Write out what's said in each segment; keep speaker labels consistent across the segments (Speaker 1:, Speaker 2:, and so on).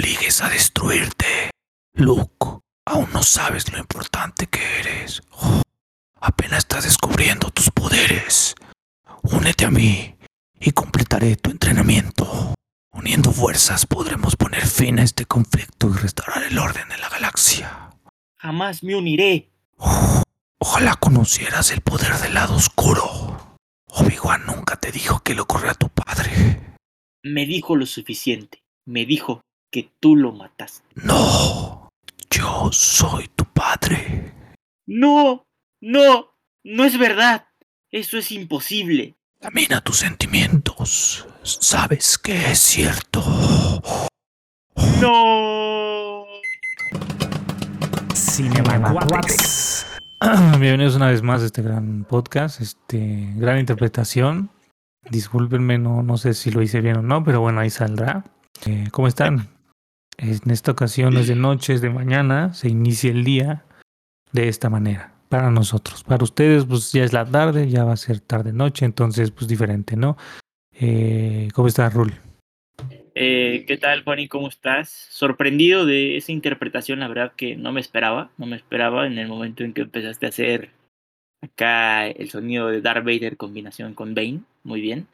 Speaker 1: obligues a destruirte. Luke, aún no sabes lo importante que eres. Oh, apenas estás descubriendo tus poderes. Únete a mí y completaré tu entrenamiento. Uniendo fuerzas podremos poner fin a este conflicto y restaurar el orden en la galaxia.
Speaker 2: Jamás me uniré.
Speaker 1: Oh, ojalá conocieras el poder del lado oscuro. Obi-Wan nunca te dijo que le ocurrió a tu padre.
Speaker 2: Me dijo lo suficiente. Me dijo que tú lo mataste.
Speaker 1: No, yo soy tu padre.
Speaker 2: No, no, no es verdad. Eso es imposible.
Speaker 1: Camina tus sentimientos. Sabes que es cierto.
Speaker 2: No.
Speaker 3: Cinemaquatics. Bienvenidos una vez más a este gran podcast, este gran interpretación. Discúlpenme, no, no sé si lo hice bien o no, pero bueno, ahí saldrá. Eh, ¿Cómo están? En esta ocasión es de noche, es de mañana, se inicia el día de esta manera para nosotros. Para ustedes, pues ya es la tarde, ya va a ser tarde-noche, entonces, pues diferente, ¿no? Eh, ¿Cómo estás, Rul?
Speaker 2: Eh, ¿Qué tal, Juan? ¿Y cómo estás? Sorprendido de esa interpretación, la verdad que no me esperaba, no me esperaba en el momento en que empezaste a hacer acá el sonido de Darth Vader combinación con Bane, muy bien.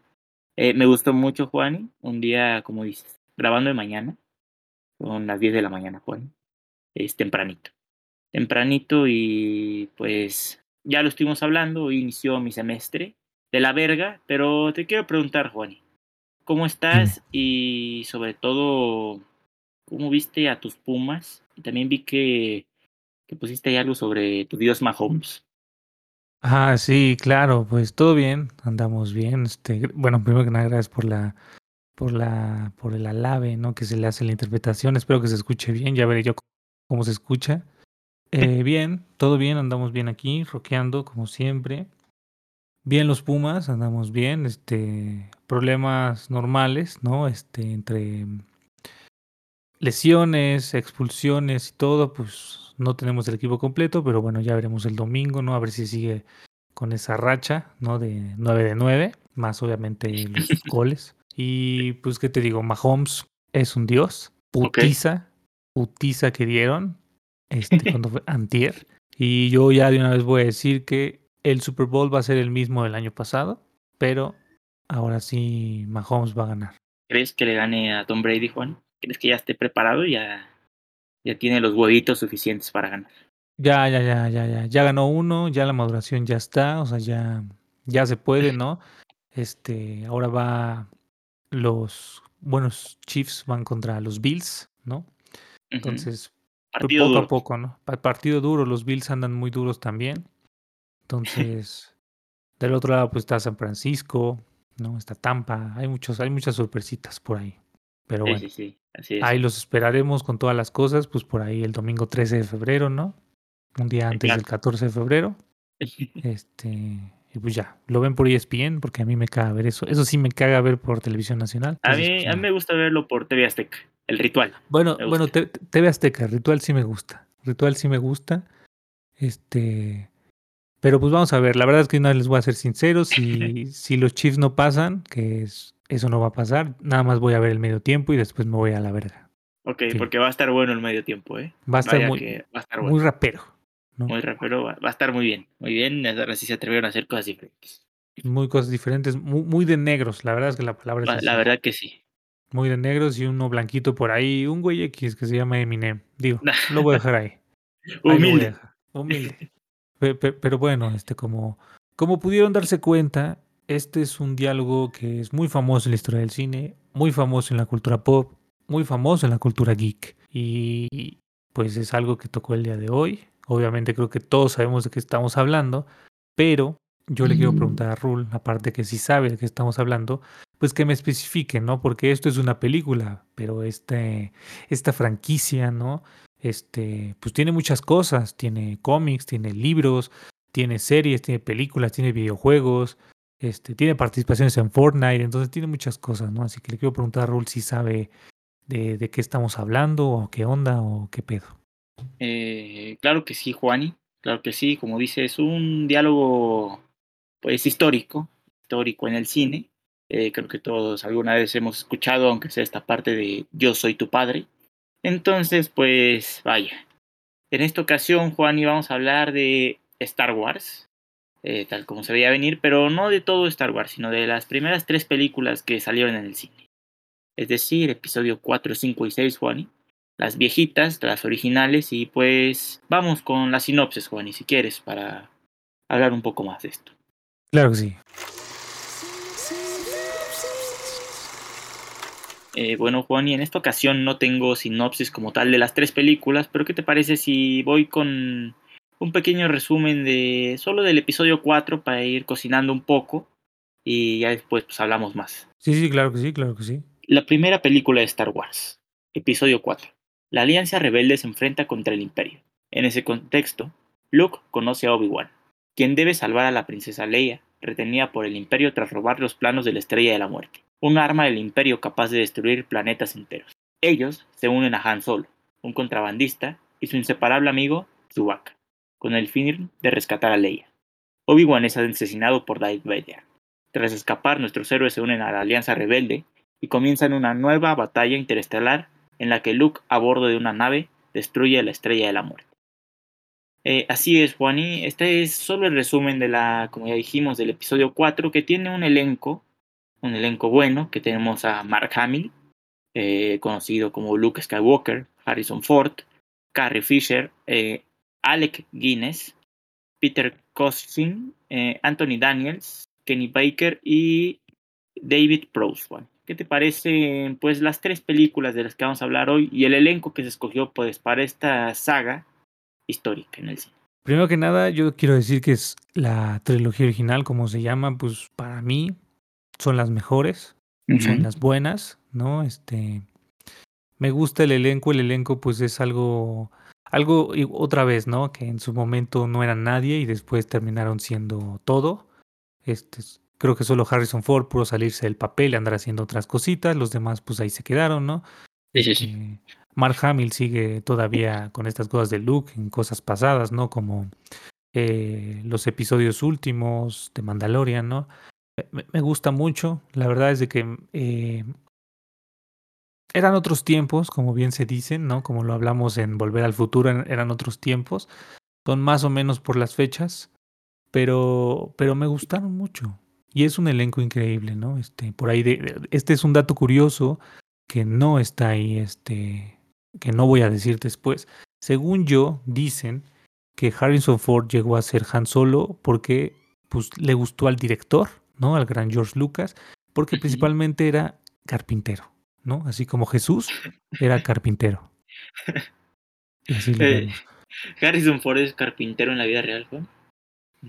Speaker 2: Eh, me gustó mucho, Juan, un día, como dices, grabando de mañana, son las 10 de la mañana, Juan, es tempranito tempranito y pues ya lo estuvimos hablando, hoy inició mi semestre de la verga, pero te quiero preguntar, Juani, ¿cómo estás? Y sobre todo, ¿cómo viste a tus Pumas? Y también vi que, que pusiste ahí algo sobre tu dios Mahomes.
Speaker 3: Ah, sí, claro, pues todo bien, andamos bien. Este, bueno, primero que nada, gracias por la, por la, por el alabe, ¿no? Que se le hace la interpretación. Espero que se escuche bien. Ya veré yo cómo se escucha. Eh, bien, todo bien, andamos bien aquí, roqueando como siempre. Bien los Pumas, andamos bien, este, problemas normales, ¿no? Este, entre lesiones, expulsiones y todo, pues no tenemos el equipo completo, pero bueno, ya veremos el domingo, ¿no? A ver si sigue con esa racha, ¿no? De 9 de 9, más obviamente los goles. Y pues, ¿qué te digo? Mahomes es un dios, putiza, putiza que dieron, este, cuando fue antier. Y yo ya de una vez voy a decir que el Super Bowl va a ser el mismo del año pasado, pero ahora sí Mahomes va a ganar.
Speaker 2: ¿Crees que le gane a Tom Brady, Juan? ¿Crees que ya esté preparado y ya, ya tiene los huevitos suficientes para ganar?
Speaker 3: Ya, ya, ya, ya, ya. Ya ganó uno, ya la maduración ya está, o sea, ya, ya se puede, ¿no? Este, ahora va los buenos Chiefs van contra los Bills, ¿no? Entonces,
Speaker 2: Partido
Speaker 3: poco
Speaker 2: duro.
Speaker 3: a poco, ¿no? Pa- Partido duro, los Bills andan muy duros también. Entonces, del otro lado pues está San Francisco, ¿no? Está Tampa, hay muchos, hay muchas sorpresitas por ahí. Pero
Speaker 2: Sí,
Speaker 3: bueno,
Speaker 2: sí, sí, así es.
Speaker 3: ahí los esperaremos con todas las cosas, pues por ahí el domingo 13 de febrero, ¿no? Un día antes del 14 de febrero. Este, y pues ya, lo ven por ESPN porque a mí me caga ver eso. Eso sí me caga ver por televisión nacional.
Speaker 2: A
Speaker 3: entonces,
Speaker 2: mí,
Speaker 3: pues,
Speaker 2: a mí me gusta verlo por TV Azteca, el ritual.
Speaker 3: Bueno, bueno, TV Azteca, Ritual sí me gusta. Ritual sí me gusta. Este. Pero pues vamos a ver. La verdad es que vez les voy a ser sincero. Si, si los Chiefs no pasan, que es, eso no va a pasar, nada más voy a ver el medio tiempo y después me voy a la verga.
Speaker 2: Ok,
Speaker 3: Sí.
Speaker 2: porque va a estar bueno el medio tiempo, ¿eh?
Speaker 3: Va a estar
Speaker 2: Vaya
Speaker 3: muy,
Speaker 2: que va a estar
Speaker 3: muy rapero. ¿No?
Speaker 2: Muy rapero, va, va a estar muy bien. Muy bien, ahora sí se atrevieron a hacer cosas diferentes.
Speaker 3: Muy cosas diferentes. Muy, muy de negros. La verdad es que la palabra es
Speaker 2: La,
Speaker 3: así.
Speaker 2: la verdad que sí.
Speaker 3: Muy de negros y uno blanquito por ahí. Un güey X que se llama Eminem. Digo, lo voy a dejar ahí.
Speaker 2: Humilde.
Speaker 3: dejar. Humilde. Pe- pe- Pero bueno, este como, como pudieron darse cuenta, este es un diálogo que es muy famoso en la historia del cine, muy famoso en la cultura pop, muy famoso en la cultura geek. Y pues es algo que tocó el día de hoy. Obviamente creo que todos sabemos de qué estamos hablando, pero yo le quiero preguntar a Rul, aparte que si sabe de qué estamos hablando, pues que me especifique, ¿no? Porque esto es una película, pero este, esta franquicia, ¿no? Este, pues tiene muchas cosas, tiene cómics, tiene libros, tiene series, tiene películas, tiene videojuegos, este, tiene participaciones en Fortnite, entonces tiene muchas cosas, ¿no? Así que le quiero preguntar a Rul si sabe de, de qué estamos hablando, o qué onda, o qué pedo.
Speaker 2: Eh, claro que sí, Juani. Claro que sí, como dice, es un diálogo pues histórico, histórico en el cine. Eh, creo que todos alguna vez hemos escuchado, aunque sea esta parte de Yo soy tu padre. Entonces, pues vaya. En esta ocasión, Juan, íbamos a hablar de Star Wars, eh, tal como se veía venir, pero no de todo Star Wars, sino de las primeras tres películas que salieron en el cine. Es decir, episodio 4, 5 y 6, Juan. Las viejitas, las originales, y pues vamos con la sinopsis, Juan, y si quieres, para hablar un poco más de esto.
Speaker 3: Claro que sí.
Speaker 2: Eh, bueno, Juan, y en esta ocasión no tengo sinopsis como tal de las tres películas, pero ¿qué te parece si voy con un pequeño resumen de solo del episodio 4 para ir cocinando un poco y ya después pues hablamos más?
Speaker 3: Sí, sí, claro que sí, claro que sí.
Speaker 2: La primera película de Star Wars, episodio 4. La Alianza Rebelde se enfrenta contra el Imperio. En ese contexto, Luke conoce a Obi-Wan, quien debe salvar a la princesa Leia, retenida por el Imperio tras robar los planos de la Estrella de la Muerte un arma del imperio capaz de destruir planetas enteros. Ellos se unen a Han Solo, un contrabandista, y su inseparable amigo, Chewbacca, con el fin de rescatar a Leia. Obi-Wan es asesinado por Darth Vader. Tras escapar, nuestros héroes se unen a la Alianza Rebelde y comienzan una nueva batalla interestelar en la que Luke, a bordo de una nave, destruye la Estrella de la Muerte. Eh, así es, Juani. Este es solo el resumen de la, como ya dijimos, del episodio 4, que tiene un elenco un elenco bueno, que tenemos a Mark Hamill, eh, conocido como Luke Skywalker, Harrison Ford, Carrie Fisher, eh, Alec Guinness, Peter eh, Anthony Daniels, Kenny Baker y David Prowse. ¿Qué te parecen pues las tres películas de las que vamos a hablar hoy y el elenco que se escogió pues para esta saga histórica en el cine?
Speaker 3: Primero que nada, yo quiero decir que es la trilogía original, como se llama, pues para mí son las mejores, son las buenas, ¿no? Este, me gusta el elenco, el elenco pues es algo, algo otra vez, ¿no? Que en su momento no eran nadie y después terminaron siendo todo. Este, creo que solo Harrison Ford pudo salirse del papel y andar haciendo otras cositas, los demás pues ahí se quedaron, ¿no?
Speaker 2: Sí, sí, sí.
Speaker 3: Este, Mark Hamill sigue todavía con estas cosas de Luke en cosas pasadas, ¿no? Como eh, los episodios últimos de Mandalorian, ¿no? me, gusta mucho. La verdad es de que eh, eran otros tiempos, como bien se dicen, ¿no? Como lo hablamos en Volver al Futuro, eran otros tiempos. Son más o menos por las fechas, pero, pero me gustaron mucho. Y es un elenco increíble, ¿no? Este, por ahí, de, este es un dato curioso que no está ahí, este, que no voy a decir después. Según yo, dicen que Harrison Ford llegó a ser Han Solo porque pues, le gustó al director ¿no? Al gran George Lucas, porque principalmente era carpintero, ¿no? Así como Jesús era carpintero.
Speaker 2: Y así lo eh, Harrison Ford es carpintero en la vida real, Juan.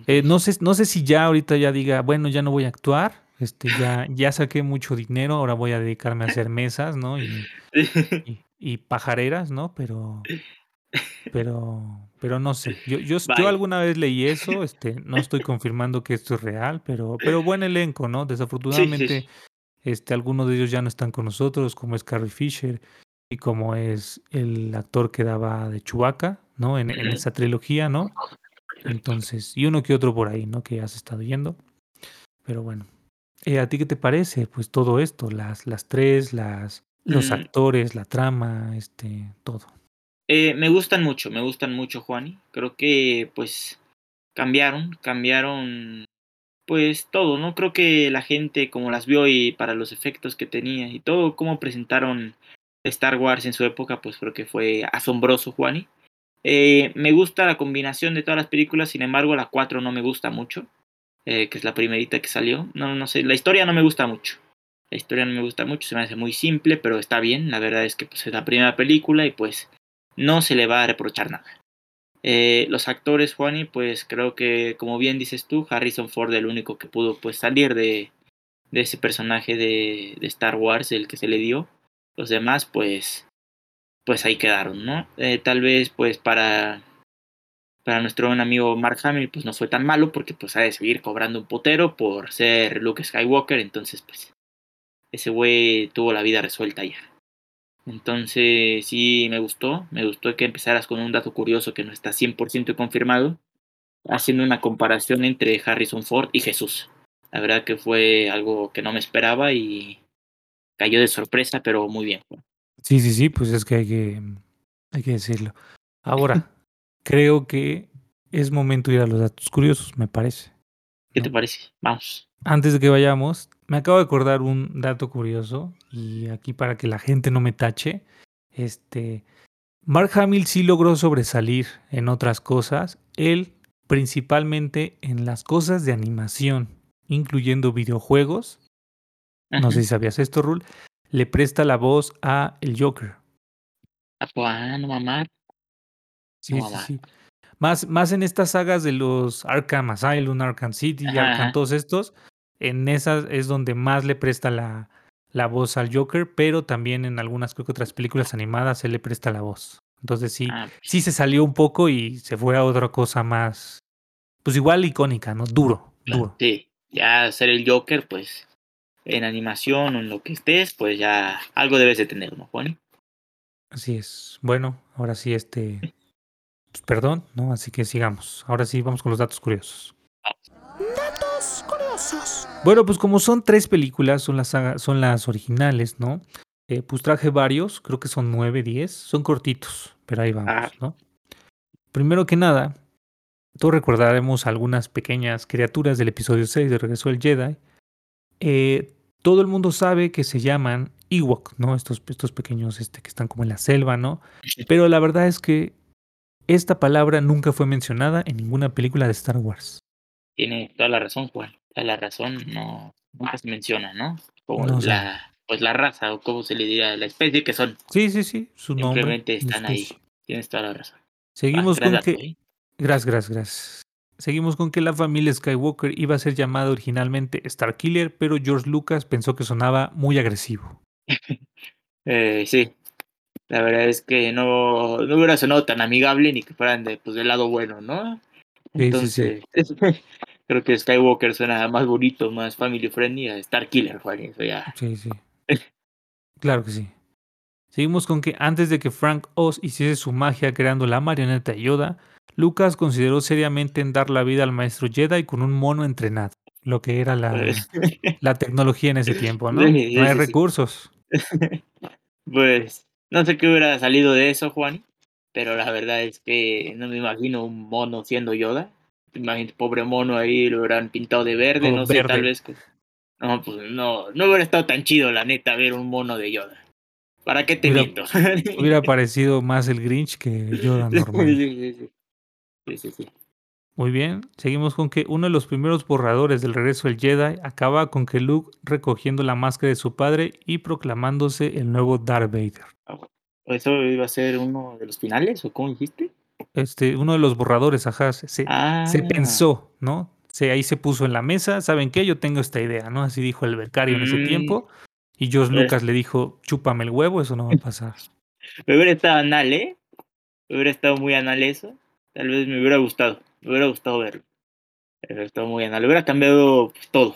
Speaker 3: Eh, no sé, no sé si ya ahorita ya diga, bueno, ya no voy a actuar, este, ya, ya saqué mucho dinero, ahora voy a dedicarme a hacer mesas, ¿no? Y, y, y pajareras, ¿no? Pero, pero, pero no sé. Yo, yo, yo, alguna vez leí eso, este, no estoy confirmando que esto es real, pero, pero buen elenco, ¿no? Desafortunadamente, este, algunos de ellos ya no están con nosotros, como es Carrie Fisher y como es el actor que daba de Chewbacca, ¿no? En, en esa trilogía, ¿no? Entonces, y uno que otro por ahí, ¿no? Que has estado yendo. Pero bueno. Eh, ¿A ti qué te parece? Pues todo esto, las, las tres, las, los mm. actores, la trama, este, todo.
Speaker 2: Eh, me gustan mucho, me gustan mucho, Juani. Creo que pues cambiaron, cambiaron pues todo, ¿no? Creo que la gente como las vio y para los efectos que tenía y todo, cómo presentaron Star Wars en su época, pues creo que fue asombroso, Juani. Eh, me gusta la combinación de todas las películas, sin embargo la 4 no me gusta mucho, eh, que es la primerita que salió. No, no sé, la historia no me gusta mucho. La historia no me gusta mucho, se me hace muy simple, pero está bien. La verdad es que pues, es la primera película y pues no se le va a reprochar nada. Eh, los actores, Juani, pues creo que, como bien dices tú, Harrison Ford, el único que pudo pues salir de, ese personaje de, Star Wars, el que se le dio. Los demás, pues, pues ahí quedaron, ¿no? Eh, tal vez, pues para, para nuestro buen amigo Mark Hamill, pues no fue tan malo, porque pues ha de seguir cobrando un potero por ser Luke Skywalker, entonces, pues, ese güey tuvo la vida resuelta ya. Entonces sí me gustó, me gustó que empezaras con un dato curioso que no está 100% confirmado, haciendo una comparación entre Harrison Ford y Jesús. La verdad que fue algo que no me esperaba y cayó de sorpresa, pero muy bien.
Speaker 3: Sí, sí, sí, pues es que hay que, hay que decirlo. Ahora, creo que es momento de ir a los datos curiosos, me parece.
Speaker 2: ¿Qué te parece? Vamos.
Speaker 3: Antes de que vayamos, me acabo de acordar un dato curioso y aquí para que la gente no me tache, este Mark Hamill sí logró sobresalir en otras cosas, él principalmente en las cosas de animación, incluyendo videojuegos. No sé si sabías esto, Rul. Le presta la voz a el Joker.
Speaker 2: Ah, no mamar.
Speaker 3: Sí,
Speaker 2: No
Speaker 3: sí, sí. Más, más en estas sagas de los Arkham Asylum, Arkham City,
Speaker 2: Ajá,
Speaker 3: Arkham,
Speaker 2: ajá.
Speaker 3: todos estos, en esas es donde más le presta la, la voz al Joker, pero también en algunas creo que otras películas animadas se le presta la voz. Entonces sí,
Speaker 2: Ah,
Speaker 3: sí se salió un poco y se fue a otra cosa más, pues igual icónica, ¿no? Duro, duro.
Speaker 2: Sí, ya ser el Joker, pues en animación o en lo que estés, pues ya algo debes de tener, ¿no, Juan?
Speaker 3: Así es. Bueno, ahora sí, este, pues, perdón, ¿no? Así que sigamos. Ahora sí, vamos con los datos curiosos.
Speaker 1: Datos curiosos.
Speaker 3: Bueno, pues como son tres películas, son las, saga- son las originales, ¿no? Eh, pues traje varios, creo que son nueve, diez, son cortitos, pero ahí vamos,
Speaker 2: Ah.
Speaker 3: ¿no? Primero que nada, todos recordaremos algunas pequeñas criaturas del episodio 6 de Regreso del Jedi. Eh, todo el mundo sabe que se llaman Ewok, ¿no? Estos, estos pequeños este, que están como en la selva, ¿no? Pero la verdad es que esta palabra nunca fue mencionada en ninguna película de Star Wars.
Speaker 2: Tiene toda la razón, Juan. Toda la razón no nunca se menciona, ¿no? Como
Speaker 3: No
Speaker 2: la pues la raza o como se le diría, la especie que son.
Speaker 3: Sí, sí, sí, su nombre.
Speaker 2: Simplemente están ahí. Tienes toda la razón.
Speaker 3: Seguimos
Speaker 2: Ah,
Speaker 3: con que. Gracias, gracias, gracias. Seguimos con que la familia Skywalker iba a ser llamada originalmente Starkiller, pero George Lucas pensó que sonaba muy agresivo.
Speaker 2: Eh, sí. La verdad es que no, no hubiera sonado tan amigable ni que fueran de, pues, del lado bueno, ¿no?
Speaker 3: Sí, sí, sí.
Speaker 2: Entonces, creo que Skywalker suena más bonito, más family friendly a Starkiller, Juan. Eso ya.
Speaker 3: Sí, sí. Claro que sí. Seguimos con que antes de que Frank Oz hiciese su magia creando la marioneta Yoda, Lucas consideró seriamente en dar la vida al maestro Jedi con un mono entrenado, lo que era la,
Speaker 2: Pues,
Speaker 3: la tecnología en ese tiempo, ¿no?
Speaker 2: Sí, sí,
Speaker 3: No hay
Speaker 2: sí,
Speaker 3: recursos.
Speaker 2: pues, no sé qué hubiera salido de eso, Juan. Pero la verdad es que no me imagino un mono siendo Yoda. Imagínate, pobre mono ahí, lo hubieran pintado de verde, no sé, tal vez. que- No, pues no, no hubiera estado tan chido, la neta, ver un mono de Yoda. ¿Para qué te
Speaker 3: Hubiera-
Speaker 2: miento?
Speaker 3: Hubiera parecido más el Grinch que Yoda normal.
Speaker 2: Sí, sí, sí. Sí, sí, sí.
Speaker 3: Muy bien, seguimos con que uno de los primeros borradores del regreso del Jedi acaba con que Luke recogiendo la máscara de su padre y proclamándose el nuevo Darth Vader.
Speaker 2: ¿O ¿Eso iba a ser uno de los finales o cómo dijiste?
Speaker 3: Este, uno de los borradores, ajá, se,
Speaker 2: Ah,
Speaker 3: se pensó, ¿no? Se, ahí se puso en la mesa, ¿saben qué? Yo tengo esta idea, ¿no? Así dijo el becario en ese
Speaker 2: Mm.
Speaker 3: tiempo. Y George. Lucas le dijo, chúpame el huevo, eso no va a pasar.
Speaker 2: Me hubiera estado anal, ¿eh? Me hubiera estado muy anal eso. Tal vez me hubiera gustado. Me hubiera gustado verlo. Hubiera estado muy anal. Hubiera cambiado pues, todo.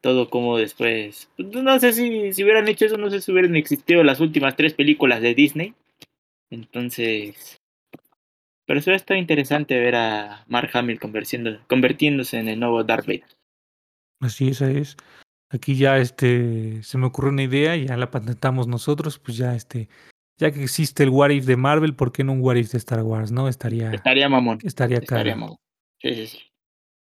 Speaker 2: Todo como después. Pues, No sé si, si hubieran hecho eso, no sé si hubieran existido las últimas tres películas de Disney. Entonces. Pero eso está interesante ver a Mark Hamill convirtiéndose en el nuevo Darth Vader.
Speaker 3: Así esa es. Aquí ya este se me ocurrió una idea ya la patentamos nosotros, pues ya este ya que existe el What If de Marvel, ¿por qué no un What If de Star Wars, no? Estaría
Speaker 2: Estaría mamón.
Speaker 3: estaría
Speaker 2: Estaría
Speaker 3: cagado.
Speaker 2: mamón. Sí, sí, sí.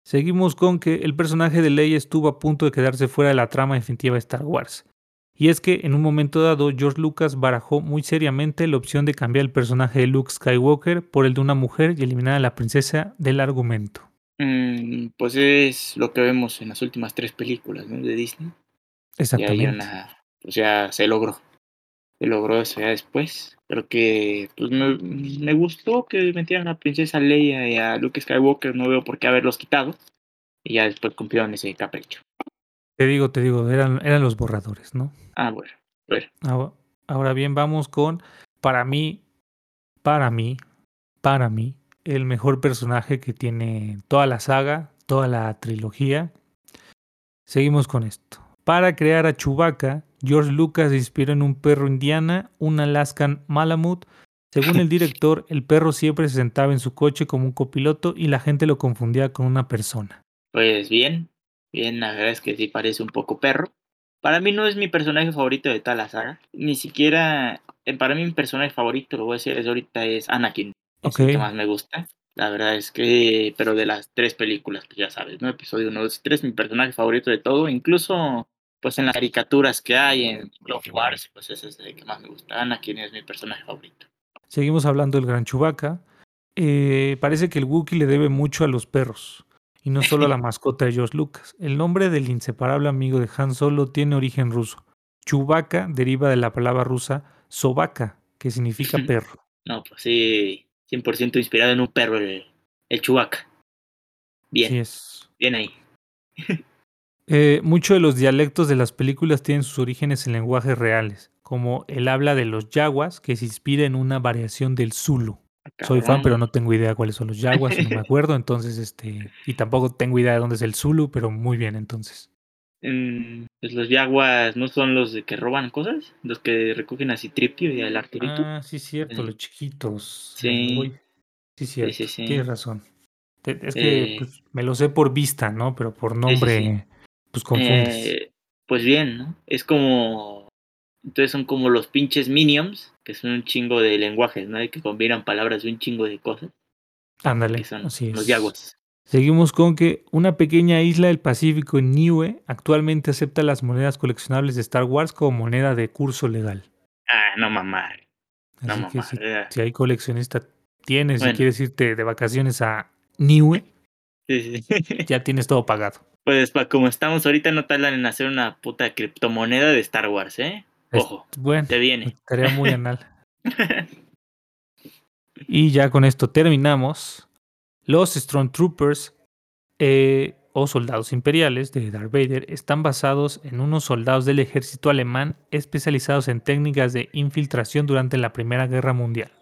Speaker 3: Seguimos con que el personaje de Leia estuvo a punto de quedarse fuera de la trama definitiva de Star Wars. Y es que en un momento dado George Lucas barajó muy seriamente la opción de cambiar el personaje de Luke Skywalker por el de una mujer y eliminar a la princesa del argumento.
Speaker 2: Mm, pues es lo que vemos en las últimas tres películas ¿no? de Disney.
Speaker 3: Exactamente.
Speaker 2: una, pues ya se logró. Logró eso ya después. Pero que pues me, me gustó que metieran a Princesa Leia y a Luke Skywalker. No veo por qué haberlos quitado. Y ya después cumplieron ese capricho.
Speaker 3: Te digo, te digo, eran, eran los borradores, ¿no?
Speaker 2: Ah, bueno. bueno.
Speaker 3: Ahora, ahora bien, vamos con, para mí, para mí, para mí, el mejor personaje que tiene toda la saga, toda la trilogía. Seguimos con esto. Para crear a Chewbacca, George Lucas se inspiró en un perro indiana, un Alaskan Malamute. Según el director, el perro siempre se sentaba en su coche como un copiloto y la gente lo confundía con una persona.
Speaker 2: Pues bien. Bien, la verdad es que sí parece un poco perro. Para mí no es mi personaje favorito de toda la saga. Ni siquiera eh, para mí mi personaje favorito, lo voy a decir desde ahorita, es Anakin. Es el que más me gusta. La verdad es que, pero de las tres películas, pues ya sabes, ¿no? Episodio 1, 2 y 3, mi personaje favorito de todo, incluso pues en las caricaturas que hay en Clone Wars, pues ese es el que más me gusta. Anakin es mi personaje favorito.
Speaker 3: Seguimos hablando del gran Chewbacca. Eh, parece que el Wookiee le debe mucho a los perros. Y no solo a la mascota de George Lucas. El nombre del inseparable amigo de Han Solo tiene origen ruso. Chewbacca deriva de la palabra rusa sobaka, que significa perro.
Speaker 2: No, pues sí, 100% inspirado en un perro, el, el Chewbacca. Bien,
Speaker 3: Así es.
Speaker 2: bien ahí.
Speaker 3: Eh, Muchos de los dialectos de las películas tienen sus orígenes en lenguajes reales, como el habla de los yaguas, que se inspira en una variación del Zulu. Soy fan, pero no tengo idea cuáles son los yaguas, no me acuerdo, entonces, este, y tampoco tengo idea de dónde es el Zulu, pero muy bien, entonces.
Speaker 2: Mm, pues los yaguas no son los de que roban cosas, los que recogen así Tripio y al Arturito.
Speaker 3: Ah, sí, cierto,
Speaker 2: Sí.
Speaker 3: los chiquitos.
Speaker 2: Sí.
Speaker 3: eh, sí, cierto,
Speaker 2: sí, sí.
Speaker 3: tienes razón. Es que
Speaker 2: Eh,
Speaker 3: pues, me lo sé por vista, ¿no? Pero por nombre, pues confundes.
Speaker 2: Eh, pues bien, ¿no? Es como. Entonces son como los pinches minions, que son un chingo de lenguajes, ¿no? Que combinan palabras de un chingo de cosas,
Speaker 3: Ándale,
Speaker 2: que son
Speaker 3: así
Speaker 2: los yaguas.
Speaker 3: Seguimos con que una pequeña isla del Pacífico en Niue actualmente acepta las monedas coleccionables de Star Wars como moneda de curso legal.
Speaker 2: Ah, no mamar. No
Speaker 3: Así que si,
Speaker 2: eh.
Speaker 3: si hay coleccionista, tienes, si
Speaker 2: Bueno.
Speaker 3: quieres irte de vacaciones a Niue,
Speaker 2: Sí, sí.
Speaker 3: ya tienes todo pagado.
Speaker 2: Pues pa, como estamos ahorita, no tardan en hacer una puta criptomoneda de Star Wars, ¿eh?
Speaker 3: Es-
Speaker 2: Ojo,
Speaker 3: bueno,
Speaker 2: te viene.
Speaker 3: estaría muy anal. Y ya con esto terminamos. Los Stormtroopers eh, o soldados imperiales de Darth Vader están basados en unos soldados del ejército alemán especializados en técnicas de infiltración durante la Primera Guerra Mundial.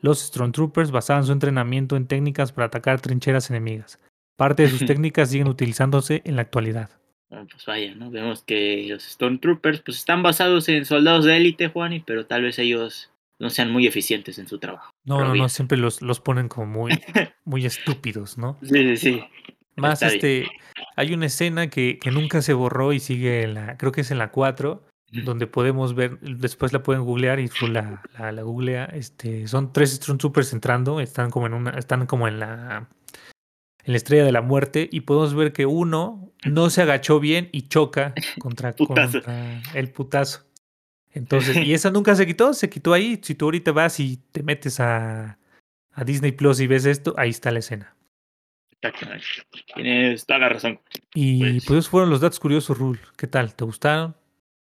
Speaker 3: Los Stormtroopers basaban su entrenamiento en técnicas para atacar trincheras enemigas. Parte de sus técnicas siguen utilizándose en la actualidad.
Speaker 2: Bueno, pues vaya, ¿no? Vemos que los Stormtroopers pues están basados en soldados de élite, Juani, pero tal vez ellos no sean muy eficientes en su trabajo.
Speaker 3: No, no, no, siempre los, los ponen como muy, muy estúpidos, ¿no?
Speaker 2: Sí, sí, sí.
Speaker 3: Más
Speaker 2: Está bien.
Speaker 3: este, hay una escena que, que nunca se borró y sigue en la, creo que es en la 4, donde podemos ver, después la pueden googlear y tú la, la, la googlea, este, son tres Stormtroopers entrando, están como en una, están como en la en la estrella de la muerte y podemos ver que uno no se agachó bien y choca contra,
Speaker 2: Putazo.
Speaker 3: contra el putazo. Entonces, y esa nunca se quitó, se quitó ahí. Si tú ahorita vas y te metes a, a Disney Plus y ves esto, ahí está la escena.
Speaker 2: Tienes toda la razón.
Speaker 3: Y
Speaker 2: Pues-
Speaker 3: pues, esos fueron los datos curiosos, Rule. ¿Qué tal? ¿Te gustaron?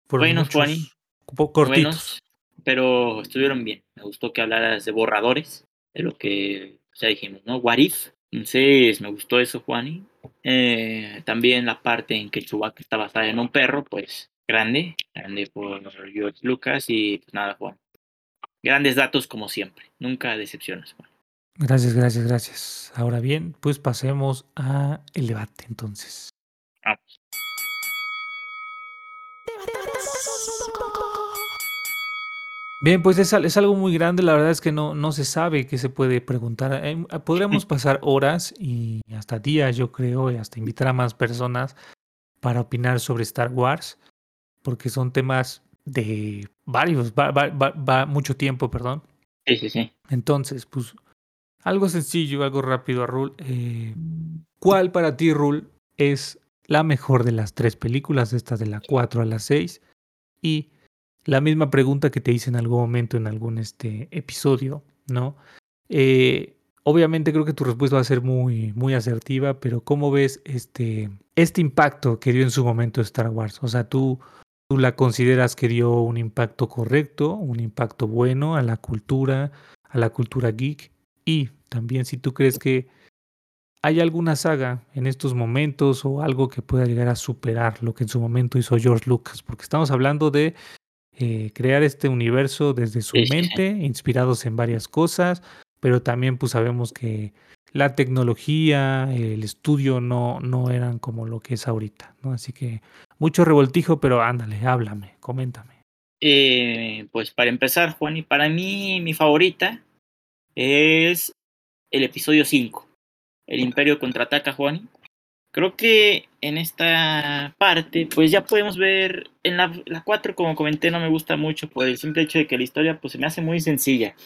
Speaker 3: Fueron
Speaker 2: Buenos, Juani.
Speaker 3: cortitos.
Speaker 2: Buenos, pero estuvieron bien. Me gustó que hablaras de borradores, de lo que ya dijimos, ¿no? What if. Entonces, me gustó eso, Juani. Eh, también la parte en que Chewbacca está basada en un perro, pues grande, grande por George Lucas y pues nada, Juan. Grandes datos como siempre. Nunca decepcionas, Juan.
Speaker 3: Gracias, gracias, gracias. Ahora bien, pues pasemos a el debate entonces.
Speaker 2: Vamos.
Speaker 3: Bien, pues es, al- es algo muy grande, la verdad es que no, no se sabe qué se puede preguntar. Eh, Podríamos pasar horas y hasta días, yo creo, y hasta invitar a más personas para opinar sobre Star Wars, porque son temas de varios, va, va- va- va mucho tiempo, perdón.
Speaker 2: Sí, sí, sí.
Speaker 3: Entonces, pues, algo sencillo, algo rápido a Rule. Eh, ¿Cuál para ti, Rule, es la mejor de las tres películas, estas de la 4 a la 6? Y la misma pregunta que te hice en algún momento en algún este, episodio, ¿no? Eh, obviamente creo que tu respuesta va a ser muy, muy asertiva, pero ¿cómo ves este, este impacto que dio en su momento Star Wars? O sea, tú, tú la consideras que dio un impacto correcto, un impacto bueno a la cultura, a la cultura geek, y también si tú crees que hay alguna saga en estos momentos o algo que pueda llegar a superar lo que en su momento hizo George Lucas, porque estamos hablando de eh, crear este universo desde su
Speaker 2: Sí,
Speaker 3: mente, inspirados en varias cosas, pero también pues sabemos que la tecnología, el estudio no, no eran como lo que es ahorita, ¿no? Así que mucho revoltijo, pero ándale, háblame, coméntame.
Speaker 2: Eh, pues para empezar, Juan, y para mí mi favorita es el episodio 5. El Imperio contraataca, Juan. creo que en esta parte, pues ya podemos ver, en la, la 4, como comenté, no me gusta mucho por el simple hecho de que la historia, pues se me hace muy sencilla.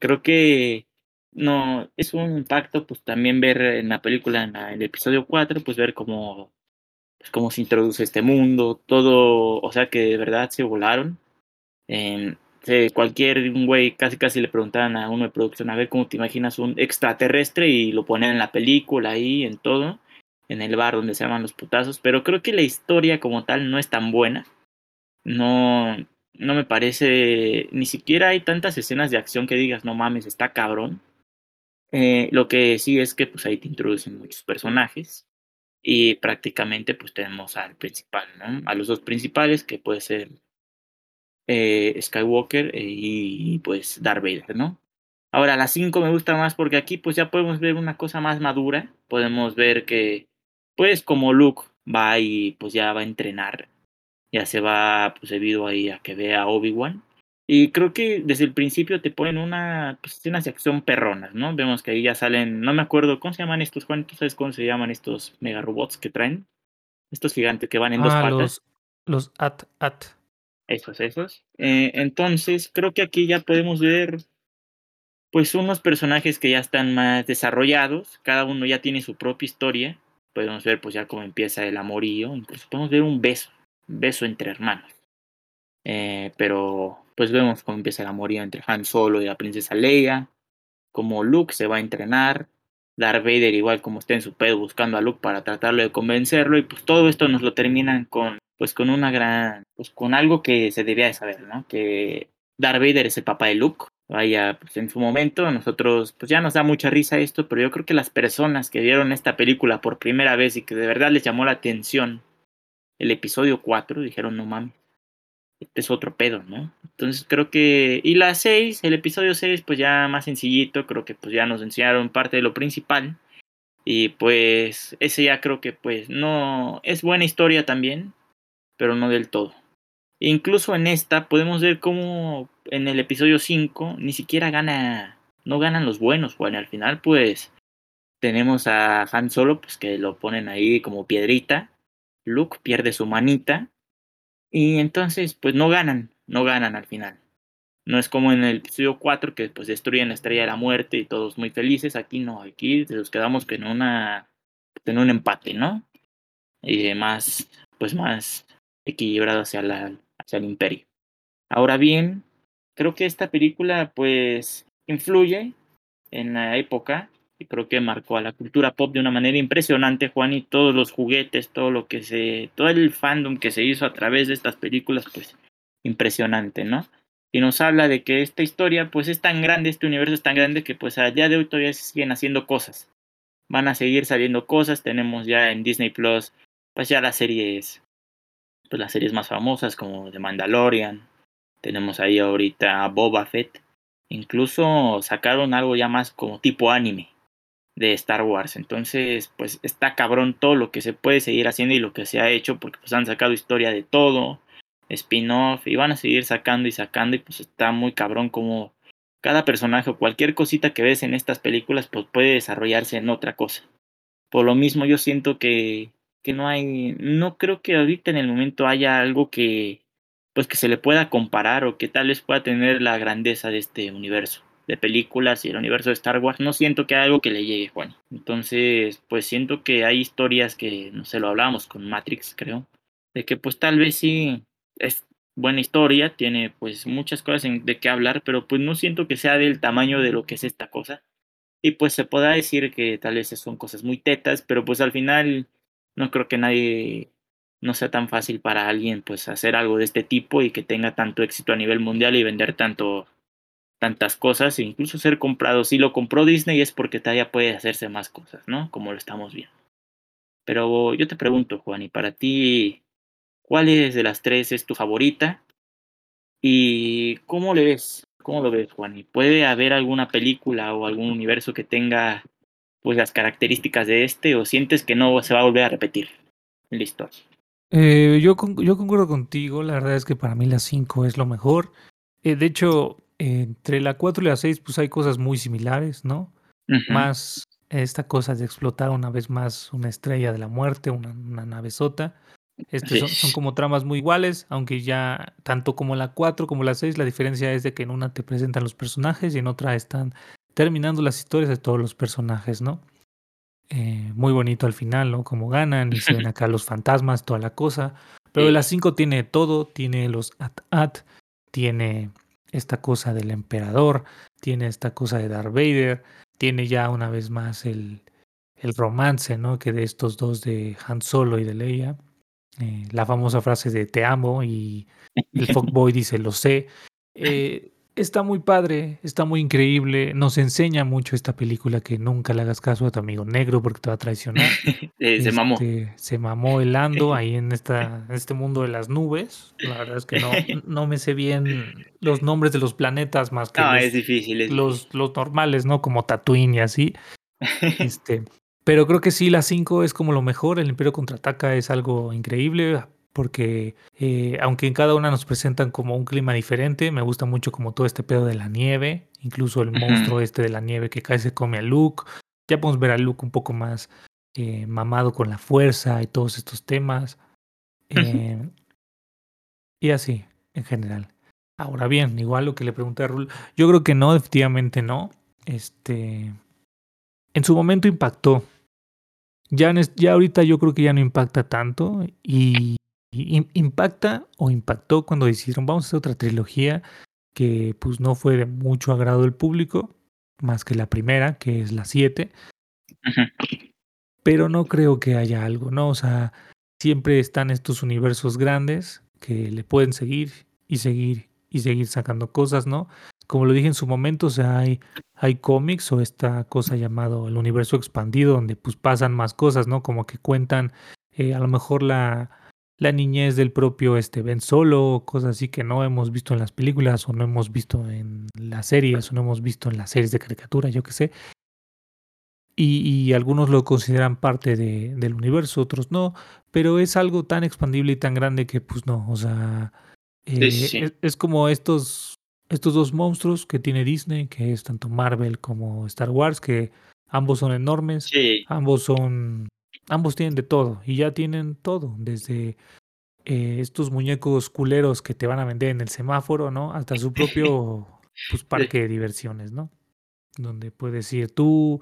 Speaker 2: Creo que no, es un impacto, pues también ver en la película, en, el episodio 4, pues ver cómo, cómo se introduce este mundo, todo, o sea que de verdad se volaron. Eh, cualquier güey casi casi le preguntaban a uno de producción, a ver cómo te imaginas un extraterrestre y lo ponen en la película ahí, en todo en el bar donde se llaman los putazos, pero creo que la historia como tal no es tan buena. No, no me parece, ni siquiera hay tantas escenas de acción que digas, no mames, está cabrón. Eh, lo que sí es que pues ahí te introducen muchos personajes y prácticamente pues tenemos al principal, ¿no? A los dos principales que puede ser eh, Skywalker y pues Darth Vader, ¿no? Ahora, la 5 me gusta más porque aquí pues ya podemos ver una cosa más madura, podemos ver que pues como Luke va y pues ya va a entrenar, ya se va pues debido ahí a que vea Obi-Wan. Y creo que desde el principio te ponen una pues, escenas de acción perronas, ¿no? Vemos que ahí ya salen, no me acuerdo, ¿cómo se llaman estos, Juan? ¿Tú sabes cómo se llaman estos mega robots que traen? Estos gigantes que van en dos ah, patas.
Speaker 3: Los, los AT-AT.
Speaker 2: Esos, esos. Eh, entonces, creo que aquí ya podemos ver pues unos personajes que ya están más desarrollados, cada uno ya tiene su propia historia podemos ver pues ya cómo empieza el amorío, incluso podemos ver un beso, un beso entre hermanos. Eh, pero pues vemos cómo empieza el amorío entre Han Solo y la princesa Leia, como Luke se va a entrenar, Darth Vader igual como está en su pedo buscando a Luke para tratarlo de convencerlo y pues todo esto nos lo terminan con pues con una gran pues con algo que se debía de saber, ¿no? Que Darth Vader es el papá de Luke vaya, pues en su momento nosotros, pues ya nos da mucha risa esto, pero yo creo que las personas que vieron esta película por primera vez y que de verdad les llamó la atención el episodio 4, dijeron, no mames, es otro pedo, ¿no? Entonces creo que, y la 6, el episodio 6, pues ya más sencillito, creo que pues ya nos enseñaron parte de lo principal. Y pues ese ya creo que pues no es buena historia también, pero no del todo. Incluso en esta podemos ver cómo en el episodio 5 ni siquiera gana, no ganan los buenos, Juan. Al final, pues tenemos a Han Solo, pues que lo ponen ahí como piedrita. Luke pierde su manita. Y entonces, pues no ganan, no ganan al final. No es como en el episodio 4 que pues destruyen la estrella de la muerte y todos muy felices. Aquí no, aquí nos quedamos en una en un empate, ¿no? Y más, pues más equilibrado hacia la, hacia el imperio. Ahora bien, creo que esta película pues influye en la época creo que marcó a la cultura pop de una manera impresionante, Juan, y todos los juguetes, todo lo que se, todo el fandom que se hizo a través de estas películas, pues impresionante, ¿no? Y nos habla de que esta historia pues es tan grande, este universo es tan grande que pues a día de hoy todavía se siguen haciendo cosas. Van a seguir saliendo cosas, tenemos ya en Disney Plus pues ya las series pues, las series más famosas como The Mandalorian. Tenemos ahí ahorita Boba Fett. Incluso sacaron algo ya más como tipo anime de Star Wars. Entonces, pues está cabrón todo lo que se puede seguir haciendo y lo que se ha hecho porque pues han sacado historia de todo, spin-off y van a seguir sacando y sacando y pues está muy cabrón como cada personaje o cualquier cosita que ves en estas películas pues puede desarrollarse en otra cosa. Por lo mismo yo siento que que no hay, no creo que ahorita en el momento haya algo que, pues que se le pueda comparar o que tal vez pueda tener la grandeza de este universo de películas y el universo de Star Wars, no siento que algo que le llegue, Juan. Entonces, pues siento que hay historias que, no sé, lo hablábamos con Matrix, creo, de que pues tal vez sí es buena historia, tiene pues muchas cosas de qué hablar, pero pues no siento que sea del tamaño de lo que es esta cosa. Y pues se podrá decir que tal vez son cosas muy tetas, pero pues al final no creo que nadie no sea tan fácil para alguien pues hacer algo de este tipo y que tenga tanto éxito a nivel mundial y vender tanto tantas cosas e incluso ser comprado. Si lo compró Disney es porque todavía puede hacerse más cosas, ¿no? Como lo estamos viendo. Pero yo te pregunto, Juan, y para ti, ¿cuál es de las tres es tu favorita? ¿Y cómo le ves? ¿Cómo lo ves, Juan? ¿Y puede haber alguna película o algún universo que tenga pues las características de este o sientes que no se va a volver a repetir Listo.
Speaker 3: Eh, yo, yo concuerdo contigo, la verdad es que para mí la 5 es lo mejor. Eh, de hecho, entre la 4 y la 6 pues hay cosas muy similares, ¿no? Más esta cosa de explotar una vez más una estrella de la muerte, una, una nave sota. Este son, son, como tramas muy iguales, aunque ya tanto como la 4 como la 6, la diferencia es de que en una te presentan los personajes y en otra están terminando las historias de todos los personajes, ¿no? Eh, muy bonito al final, ¿no? Como ganan y se ven acá los fantasmas, toda la cosa. Pero la 5 tiene todo, tiene los at-at, tiene esta cosa del emperador, tiene esta cosa de Darth Vader, tiene ya una vez más el, el romance, ¿no? Que de estos dos de Han Solo y de Leia. Eh, la famosa frase de te amo y el fuckboy dice lo sé. Eh, Está muy padre, está muy increíble. Nos enseña mucho esta película que nunca le hagas caso a tu amigo negro porque te va a traicionar.
Speaker 2: eh, se mamó.
Speaker 3: Este, se mamó el ando ahí en, esta, en este mundo de las nubes. La verdad es que no, no me sé bien los nombres de los planetas más que
Speaker 2: No,
Speaker 3: los,
Speaker 2: es difícil. Es
Speaker 3: los,
Speaker 2: difícil.
Speaker 3: los normales, ¿no? Como Tatooine y así. Este, pero creo que sí, la 5 es como lo mejor. El Imperio contraataca es algo increíble porque eh, aunque en cada una nos presentan como un clima diferente, me gusta mucho como todo este pedo de la nieve, incluso el monstruo este de la nieve que cae se come a Luke. Ya podemos ver a Luke un poco más eh, mamado con la fuerza y todos estos temas. Eh, y así, en general. Ahora bien, igual lo que le pregunté a Rul, yo creo que no, definitivamente no. Este, en su momento impactó. Ya, en ya ahorita yo creo que ya no impacta tanto y, y impacta o impactó cuando decidieron vamos a hacer otra trilogía que pues no fue de mucho agrado del público, más que la primera, que es la 7,
Speaker 2: Ujú.
Speaker 3: pero no creo que haya algo, ¿no? O sea, siempre están estos universos grandes que le pueden seguir y seguir y seguir sacando cosas, ¿no? Como lo dije en su momento, o sea, hay, hay cómics o esta cosa llamado el universo expandido, donde pues pasan más cosas, ¿no? Como que cuentan eh, a lo mejor la, la niñez del propio este Ben Solo, cosas así que no hemos visto en las películas o no hemos visto en las series o no hemos visto en las series de caricatura, yo qué sé. Y, y algunos lo consideran parte de, del universo, otros no, pero es algo tan expandible y tan grande que pues no, o sea,
Speaker 2: Sí,
Speaker 3: eh,
Speaker 2: sí, sí.
Speaker 3: Es, es como estos, estos dos monstruos que tiene Disney, que es tanto Marvel como Star Wars, que ambos son enormes,
Speaker 2: Sí,
Speaker 3: ambos son, ambos tienen de todo y ya tienen todo, desde eh, estos muñecos culeros que te van a vender en el semáforo, ¿no? Hasta su propio pues, parque de diversiones, ¿no? Donde puedes ir tú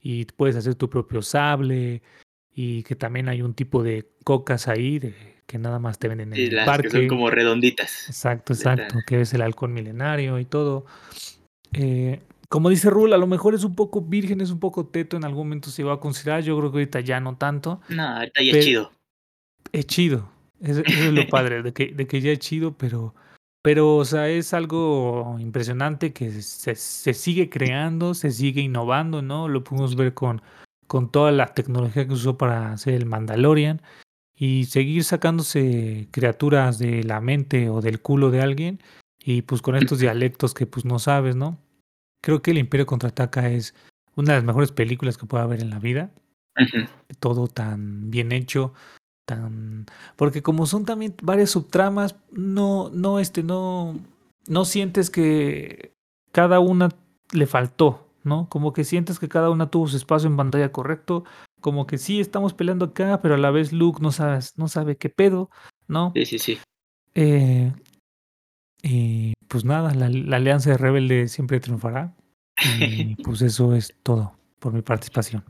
Speaker 3: y puedes hacer tu propio sable y que también hay un tipo de cocas ahí de, que nada más te venden en
Speaker 2: sí,
Speaker 3: el
Speaker 2: las
Speaker 3: parque.
Speaker 2: que son como redonditas.
Speaker 3: Exacto, exacto, que es el halcón milenario y todo. Eh, como dice Rul, a lo mejor es un poco virgen, es un poco teto, en algún momento se iba a considerar, yo creo que ahorita ya no tanto.
Speaker 2: No, ahorita ya es chido.
Speaker 3: Es chido, es- eso es lo padre, de que, de que ya es chido, pero, pero, o sea, es algo impresionante que se, se sigue creando, se sigue innovando, ¿no? Lo pudimos ver con, con toda la tecnología que usó para hacer el Mandalorian y seguir sacándose criaturas de la mente o del culo de alguien y pues con estos dialectos que pues no sabes, ¿no? Creo que el Imperio Contraataca es una de las mejores películas que pueda haber en la vida todo tan bien hecho, tan porque como son también varias subtramas, no no este no no sientes que cada una le faltó, ¿no? Como que sientes que cada una tuvo su espacio en pantalla correcto, como que sí estamos peleando acá, pero a la vez Luke no sabes, no sabe qué pedo, ¿no?
Speaker 2: Sí, sí, sí.
Speaker 3: Eh, y pues nada, la, la alianza de rebelde siempre triunfará. Y pues eso es todo por mi participación.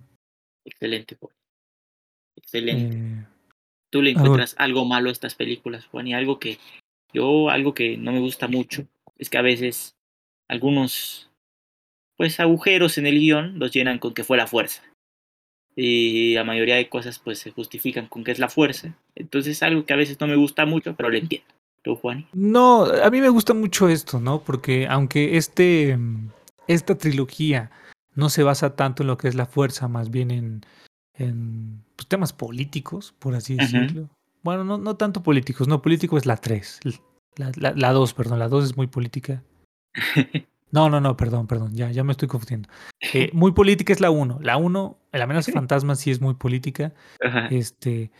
Speaker 2: Excelente, Juan. Excelente.
Speaker 3: Eh,
Speaker 2: ¿Tú le encuentras algo malo a estas películas, Juan? Y algo que yo, algo que no me gusta mucho, es que a veces algunos, pues, agujeros en el guion los llenan con que fue la fuerza. Y la mayoría de cosas, pues, se justifican con que es la fuerza. Entonces, es algo que a veces no me gusta mucho, pero lo entiendo. ¿Tú, Juan?
Speaker 3: No, a mí me gusta mucho esto, ¿no? Porque aunque este, mm, esta trilogía no se basa tanto en lo que es la fuerza, más bien en, en pues, temas políticos, por así decirlo. Bueno, no, no tanto políticos, no, político es la 3, la, la, la 2, perdón, la 2 es muy política. No, no, no, perdón, perdón, ya, ya me estoy confundiendo. Eh, muy política es la 1, la 1, la amenaza fantasma sí es muy política,
Speaker 2: Ajá.
Speaker 3: este,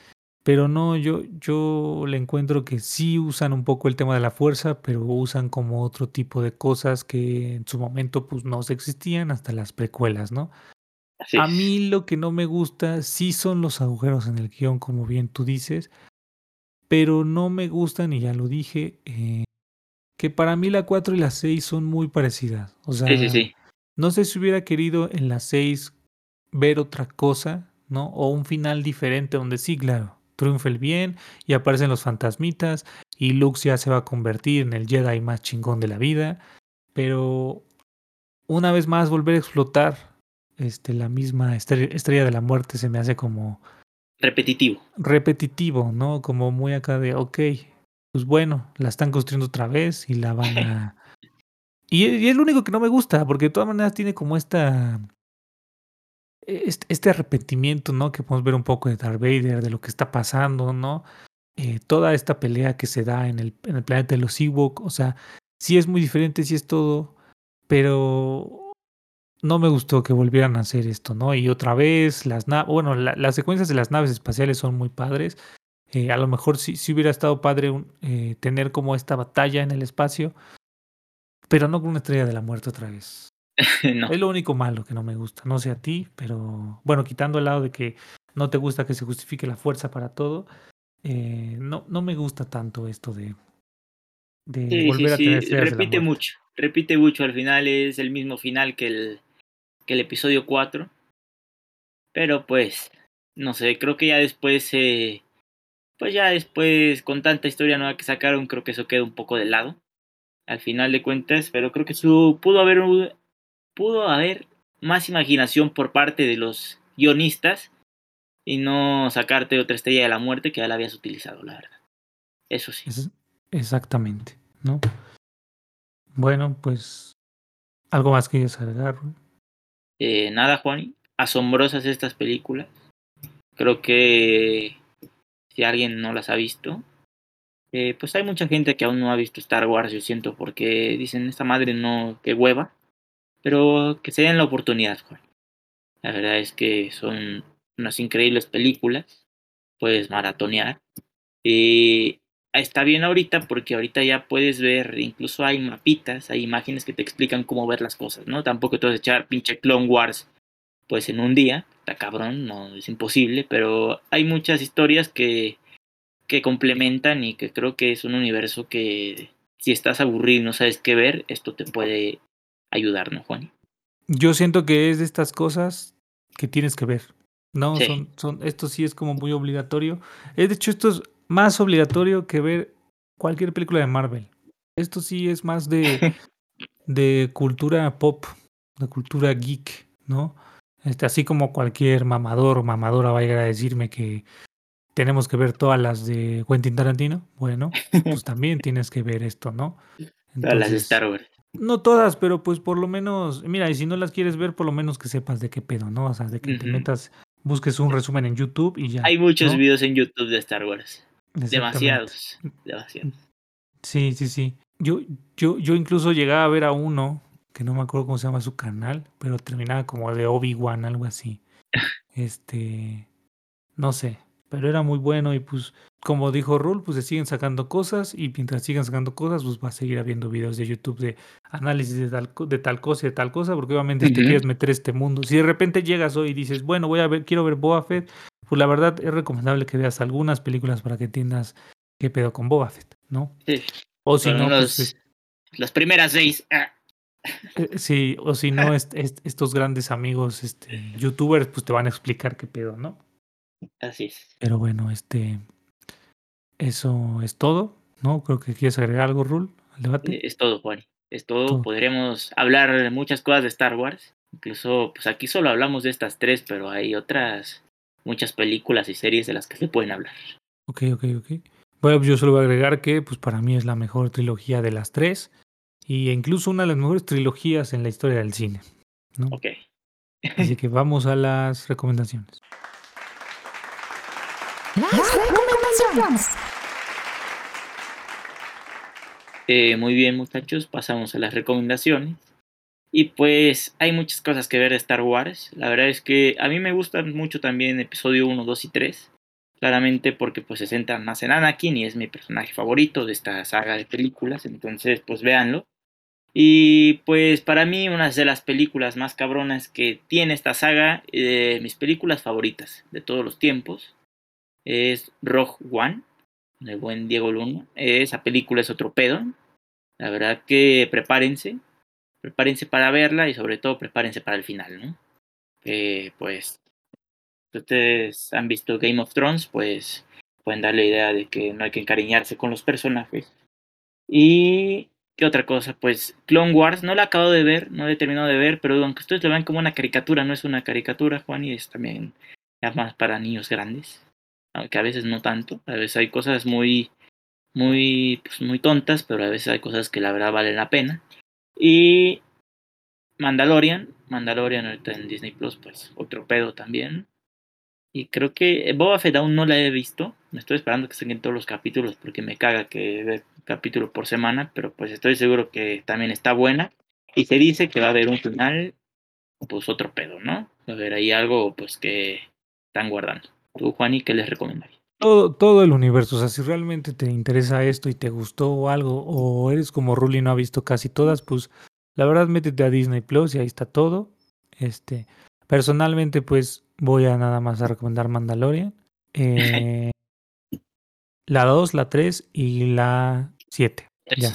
Speaker 3: pero no, yo, yo le encuentro que sí usan un poco el tema de la fuerza, pero usan como otro tipo de cosas que en su momento pues no se existían hasta las precuelas, ¿no? a mí lo que no me gusta sí son los agujeros en el guion, como bien tú dices, pero no me gustan, y ya lo dije, eh, que para mí la 4 y la 6 son muy parecidas. O sea, no sé si hubiera querido en la 6 ver otra cosa, ¿no? O un final diferente donde sí, claro, triunfa el bien y aparecen los fantasmitas y Luke ya se va a convertir en el Jedi más chingón de la vida, pero una vez más volver a explotar este, la misma estrella de la muerte se me hace como...
Speaker 2: Repetitivo.
Speaker 3: Repetitivo, ¿no? Como muy acá de, ok, pues bueno, la están construyendo otra vez y la van a... y, y es lo único que no me gusta, porque de todas maneras tiene como esta este, este, arrepentimiento, ¿no? Que podemos ver un poco de Darth Vader, de lo que está pasando, ¿no? Eh, toda esta pelea que se da en el, en el planeta de los Ewok, o sea, sí es muy diferente, sí es todo, pero no me gustó que volvieran a hacer esto, ¿no? Y otra vez, las naves, bueno, las secuencias de las naves espaciales son muy padres. Eh, a lo mejor sí, sí, hubiera estado padre eh, tener como esta batalla en el espacio, pero no con una estrella de la muerte otra vez. Es lo único malo que no me gusta. No sé a ti, pero bueno, quitando el lado de que no te gusta que se justifique la fuerza para todo, eh, no, no me gusta tanto esto de,
Speaker 2: de volver a tener Repite mucho, repite mucho. Al final es el mismo final que el, que el episodio 4. Pero pues, no sé, creo que ya después, eh, pues ya después, con tanta historia nueva que sacaron, creo que eso queda un poco de lado. Al final de cuentas, pero creo que su, pudo haber pudo haber más imaginación por parte de los guionistas y no sacarte otra estrella de la muerte que ya la habías utilizado, la verdad. Eso sí.
Speaker 3: exactamente, ¿no? Bueno, pues algo más que agregar.
Speaker 2: Eh, nada, Juan. Asombrosas estas películas. Creo que si alguien no las ha visto, eh, pues hay mucha gente que aún no ha visto Star Wars, yo siento, porque dicen, esta madre no, qué hueva. Pero que se den la oportunidad, Juan. La verdad es que son unas increíbles películas. Puedes maratonear. Y está bien ahorita porque ahorita ya puedes ver, incluso hay mapitas, hay imágenes que te explican cómo ver las cosas, ¿no? Tampoco te vas a echar pinche Clone Wars pues en un día, está cabrón, no es imposible, pero hay muchas historias que, que complementan y que creo que es un universo que si estás aburrido y no sabes qué ver, esto te puede ayudarnos, Juan.
Speaker 3: Yo siento que es de estas cosas que tienes que ver. No, son, son, esto sí es como muy obligatorio. De hecho, esto es más obligatorio que ver cualquier película de Marvel. Esto sí es más de, de cultura pop, de cultura geek, ¿no? Este, así como cualquier mamador o mamadora vaya a decirme que tenemos que ver todas las de Quentin Tarantino, bueno, pues también tienes que ver esto, ¿no?
Speaker 2: todas las de Star Wars.
Speaker 3: No todas, pero pues por lo menos, mira, y si no las quieres ver, por lo menos que sepas de qué pedo, ¿no? O sea, de que te metas, busques un resumen en YouTube y ya.
Speaker 2: Hay muchos videos en YouTube de Star Wars. Demasiados, demasiados.
Speaker 3: Sí, sí, sí. Yo, yo, yo incluso llegaba a ver a uno, que no me acuerdo cómo se llama su canal, pero terminaba como de Obi-Wan, algo así. este, no sé, pero era muy bueno y pues como dijo Rule, pues se siguen sacando cosas y mientras sigan sacando cosas, pues va a seguir habiendo videos de YouTube de análisis de tal, de tal cosa y de tal cosa, porque obviamente te quieres meter este mundo. Si de repente llegas hoy y dices, bueno, voy a ver, quiero ver Boba Fett, pues la verdad es recomendable que veas algunas películas para que entiendas qué pedo con Boba Fett, ¿no?
Speaker 2: Sí. O si no, pues, las primeras seis. Ah.
Speaker 3: Eh, sí, o si no, estos grandes amigos, este, youtubers, pues te van a explicar qué pedo, ¿no?
Speaker 2: Así es.
Speaker 3: Pero bueno, este, eso es todo, ¿no? Creo que quieres agregar algo, Rul, al debate.
Speaker 2: Eh, es todo, Juan. Es todo. Podremos hablar de muchas cosas de Star Wars. Incluso, pues aquí solo hablamos de estas tres, pero hay otras muchas películas y series de las que se pueden hablar.
Speaker 3: Ok, ok, ok. Bueno, pues yo solo voy a agregar que pues para mí es la mejor trilogía de las tres y incluso una de las mejores trilogías en la historia del cine. ¿no?
Speaker 2: Ok.
Speaker 3: Así que vamos a las recomendaciones. Las
Speaker 2: Eh, muy bien, muchachos, pasamos a las recomendaciones. Y pues hay muchas cosas que ver de Star Wars. La verdad es que a mí me gustan mucho también episodio 1, 2 y 3. Claramente porque pues se centran más en Anakin y es mi personaje favorito de esta saga de películas. Entonces pues véanlo. Y pues para mí una de las películas más cabronas que tiene esta saga, eh, mis películas favoritas de todos los tiempos, es Rogue One, del buen Diego Luna. Esa película es otro pedo. La verdad que prepárense, prepárense para verla y sobre todo prepárense para el final, ¿no? Pues, si ustedes han visto Game of Thrones, pues pueden darle idea de que no hay que encariñarse con los personajes. Y ¿Qué otra cosa? Pues Clone Wars, no la acabo de ver, no he terminado de ver, pero aunque ustedes lo vean como una caricatura, no es una caricatura, Juan, y es también ya más para niños grandes. Aunque a veces no tanto, a veces hay cosas muy, muy, pues muy tontas, pero a veces hay cosas que la verdad valen la pena. Y Mandalorian, Mandalorian ahorita en Disney Plus, pues otro pedo también. Y creo que Boba Fett aún no la he visto. Me estoy esperando que en todos los capítulos porque me caga que ver capítulo por semana, pero pues estoy seguro que también está buena. Y se dice que va a haber un final, pues otro pedo, ¿no? Va a haber ahí algo pues que están guardando. Tú, Juani, ¿qué les recomendaría?
Speaker 3: Todo, todo el universo, o sea, si realmente te interesa esto y te gustó algo, o eres como Ruli y no ha visto casi todas, pues la verdad métete a Disney Plus y ahí está todo. Este, personalmente, pues voy a nada más a recomendar Mandalorian. Eh, la 2, la 3 y la 7. Ya.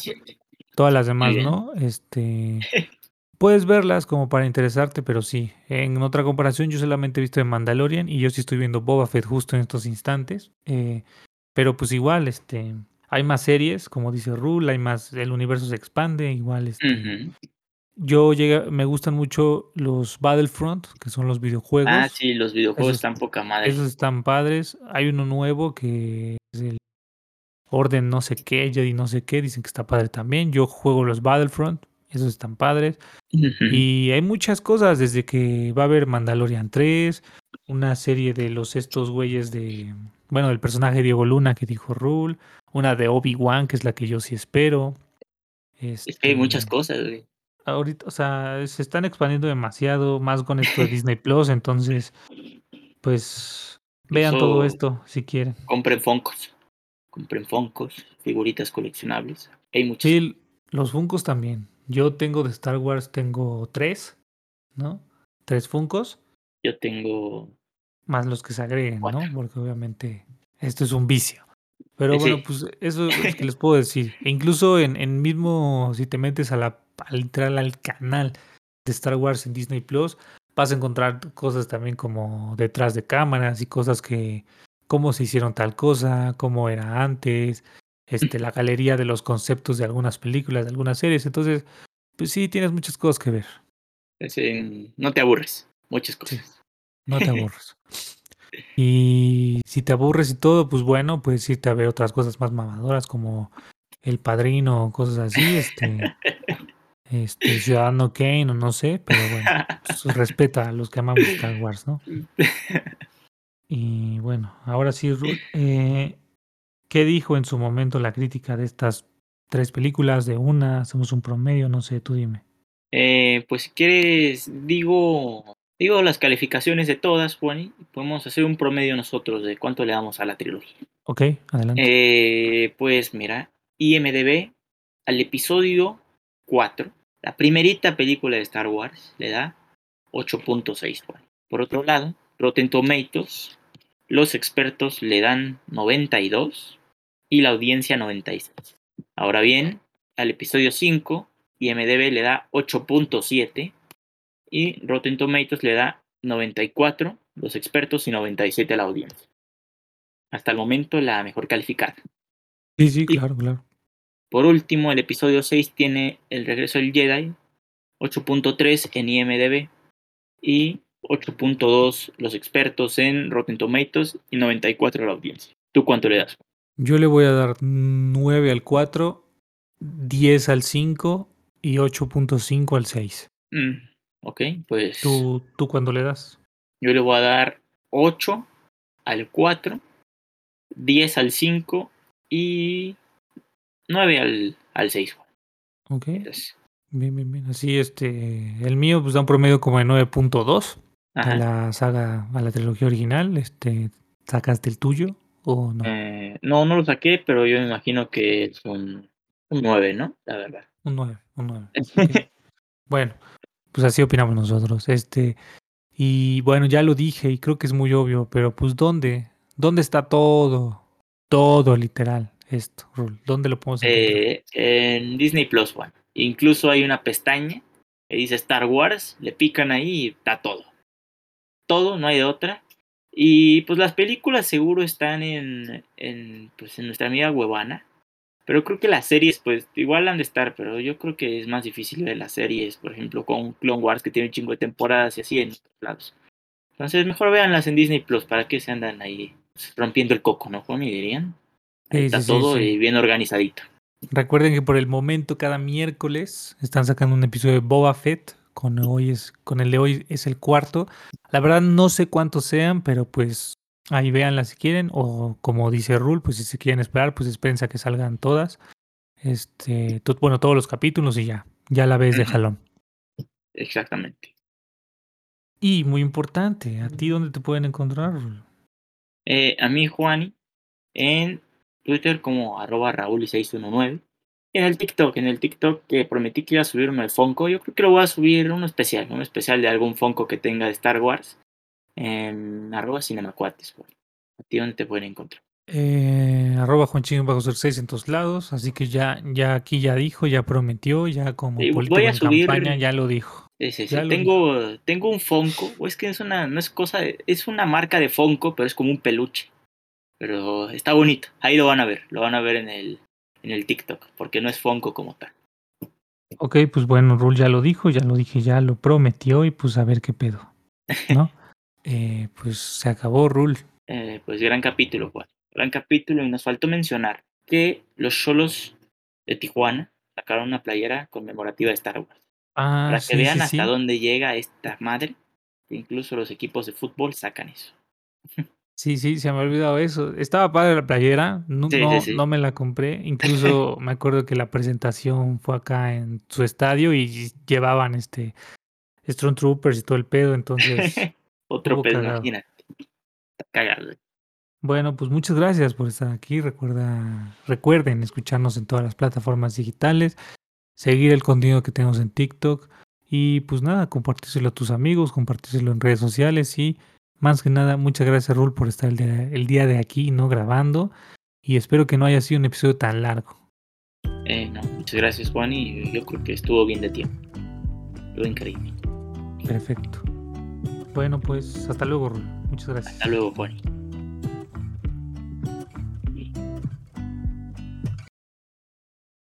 Speaker 3: Todas las demás, ¿no? Este. Puedes verlas como para interesarte, pero sí. En otra comparación, yo solamente he visto de Mandalorian y yo sí estoy viendo Boba Fett justo en estos instantes. Eh, pero pues igual, este. Hay más series, como dice Rule, hay más. El universo se expande, igual, este. Yo llega, me gustan mucho los Battlefront, que son los videojuegos.
Speaker 2: Ah, sí, los videojuegos están poca madre.
Speaker 3: Esos están padres. Hay uno nuevo que es el Orden no sé qué, Jedi no sé qué, dicen que está padre también. Yo juego los Battlefront, esos están padres. Y hay muchas cosas, desde que va a haber Mandalorian 3, una serie de los estos güeyes de, bueno, del personaje Diego Luna que dijo Rule, una de Obi-Wan, que es la que yo sí espero.
Speaker 2: es que hay muchas este, cosas, güey.
Speaker 3: Ahorita, o sea, se están expandiendo demasiado, más con esto de Disney Plus, entonces, pues, vean todo esto si quieren.
Speaker 2: Compren Foncos compren Funkos, figuritas coleccionables. Hay muchos.
Speaker 3: Sí, los Funkos también. Yo tengo de Star Wars, tengo tres, ¿no? Tres Funkos.
Speaker 2: Yo tengo.
Speaker 3: Más los que se agreguen, ¿no? Porque obviamente esto es un vicio. Pero bueno, pues eso es que les puedo decir. E incluso en, en mismo, si te metes a la, al entrar al canal de Star Wars en Disney Plus, vas a encontrar cosas también como detrás de cámaras y cosas que cómo se hicieron tal cosa, cómo era antes, este, la galería de los conceptos de algunas películas, de algunas series. Entonces, pues sí, tienes muchas cosas que ver.
Speaker 2: no te aburres, muchas cosas.
Speaker 3: no te aburres. y si te aburres y todo, pues bueno, puedes irte a ver otras cosas más mamadoras como El Padrino o cosas así, este, este Ciudadano Kane o no sé, pero bueno, pues respeta a los que amamos Star Wars, ¿no? Y bueno, ahora sí, eh, ¿qué dijo en su momento la crítica de estas tres películas? De una, hacemos un promedio, no sé, tú dime.
Speaker 2: Eh, pues si quieres, digo, digo las calificaciones de todas, Juan, y podemos hacer un promedio nosotros de cuánto le damos a la trilogía.
Speaker 3: Ok, adelante.
Speaker 2: Eh, pues mira, IMDB al episodio 4, la primerita película de Star Wars, le da 8.6, Por otro lado, Rotten Tomatoes, los expertos le dan 92 y la audiencia 96. Ahora bien, al episodio 5, IMDB le da 8.7 y Rotten Tomatoes le da 94 los expertos y 97 a la audiencia. Hasta el momento la mejor calificada.
Speaker 3: Sí, sí, claro, claro.
Speaker 2: Por último, el episodio 6 tiene El regreso del Jedi, 8.3 en IMDB y 8.2 los expertos en Rotten Tomatoes y 94 la audiencia. ¿Tú cuánto le das?
Speaker 3: Yo le voy a dar 9 al 4, 10 al 5 y 8.5 al 6.
Speaker 2: Mm, ok, pues...
Speaker 3: ¿Tú, ¿Tú cuándo le das?
Speaker 2: Yo le voy a dar 8 al 4, 10 al 5 y 9 al, al 6.
Speaker 3: Ok. Bien, bien, bien. Así, este, el mío pues da un promedio como de 9.2 a la saga, a la trilogía original, este, ¿sacaste el tuyo o no?
Speaker 2: Eh, no, no lo saqué, pero yo me imagino que es un, un 9, ¿no? La verdad.
Speaker 3: Un 9, Un 9. bueno, pues así opinamos nosotros. Este, y bueno, ya lo dije y creo que es muy obvio, pero pues ¿dónde? ¿Dónde está todo? Todo literal, esto. ¿Dónde lo podemos encontrar?
Speaker 2: Eh, en Disney Plus One. Incluso hay una pestaña que dice Star Wars, le pican ahí y está todo. Todo, no hay de otra. Y pues las películas seguro están en, en, pues, en nuestra amiga Huevana. Pero creo que las series, pues, igual han de estar, pero yo creo que es más difícil ver las series, por ejemplo, con Clone Wars, que tiene un chingo de temporadas y así en otros lados. Entonces, mejor véanlas en Disney Plus, ¿para que se andan ahí rompiendo el coco, no, Juan? Y dirían. Ahí
Speaker 3: Sí,
Speaker 2: está
Speaker 3: sí,
Speaker 2: todo
Speaker 3: sí.
Speaker 2: y bien organizadito.
Speaker 3: Recuerden que por el momento, cada miércoles, están sacando un episodio de Boba Fett. Con, hoy es, con el de hoy es el cuarto. La verdad no sé cuántos sean, pero pues ahí véanla si quieren. O como dice Rule, pues si se quieren esperar, pues espérense a que salgan todas. Este, bueno, todos los capítulos y ya. Ya la ves de jalón.
Speaker 2: Exactamente.
Speaker 3: Y muy importante, ¿a ti dónde te pueden encontrar? Rul?
Speaker 2: Eh, a mí, Juani, en Twitter como arroba Raúl619. En el TikTok, en el TikTok que prometí que iba a subirme el Funko, yo creo que lo voy a subir uno especial, un especial de algún Funko que tenga de Star Wars. En arroba Cinemacuates. ¿A ti dónde te pueden encontrar?
Speaker 3: Eh, arroba Juanchín bajo 6 en todos lados. Así que ya, ya aquí ya dijo, ya prometió, ya como
Speaker 2: Sí, voy a
Speaker 3: en
Speaker 2: subir-
Speaker 3: campaña ya lo dijo.
Speaker 2: Sí, sí, sí.
Speaker 3: Ya lo
Speaker 2: Tengo, tengo un Funko, o es que es una, no es cosa, de- es una marca de Funko, pero es como un peluche. Pero está bonito, ahí lo van a ver, lo van a ver en el, en el TikTok, porque no es Funko como tal.
Speaker 3: Ok, pues bueno, Rul ya lo dijo, ya lo dije, ya lo prometió y pues a ver qué pedo, ¿no? Eh, pues se acabó, Rul.
Speaker 2: Eh, pues gran capítulo, Juan. Gran capítulo y nos faltó mencionar que los Cholos de Tijuana sacaron una playera conmemorativa de Star Wars.
Speaker 3: Ah,
Speaker 2: Para
Speaker 3: sí,
Speaker 2: que vean
Speaker 3: sí,
Speaker 2: hasta
Speaker 3: sí.
Speaker 2: dónde llega esta madre, incluso los equipos de fútbol sacan eso.
Speaker 3: Sí, sí, se me ha olvidado eso. Estaba padre la playera, no,
Speaker 2: Sí, sí,
Speaker 3: no,
Speaker 2: sí.
Speaker 3: no me la compré. Incluso me acuerdo que la presentación fue acá en su estadio y llevaban este Stormtroopers y todo el pedo, entonces
Speaker 2: Otro
Speaker 3: estuvo
Speaker 2: pedo,
Speaker 3: cagado.
Speaker 2: imagínate. Está cagado.
Speaker 3: Bueno, pues muchas gracias por estar aquí. Recuerda, recuerden escucharnos en todas las plataformas digitales, seguir el contenido que tenemos en TikTok y pues nada, compartírselo a tus amigos, compartírselo en redes sociales y más que nada, muchas gracias Rul por estar el día, el día de aquí, no grabando y espero que no haya sido un episodio tan largo.
Speaker 2: Eh, no, muchas gracias, Juan, y yo creo que estuvo bien de tiempo. Estuvo increíble.
Speaker 3: Perfecto. Bueno, pues hasta luego Rul. Muchas gracias.
Speaker 2: Hasta luego, Juan.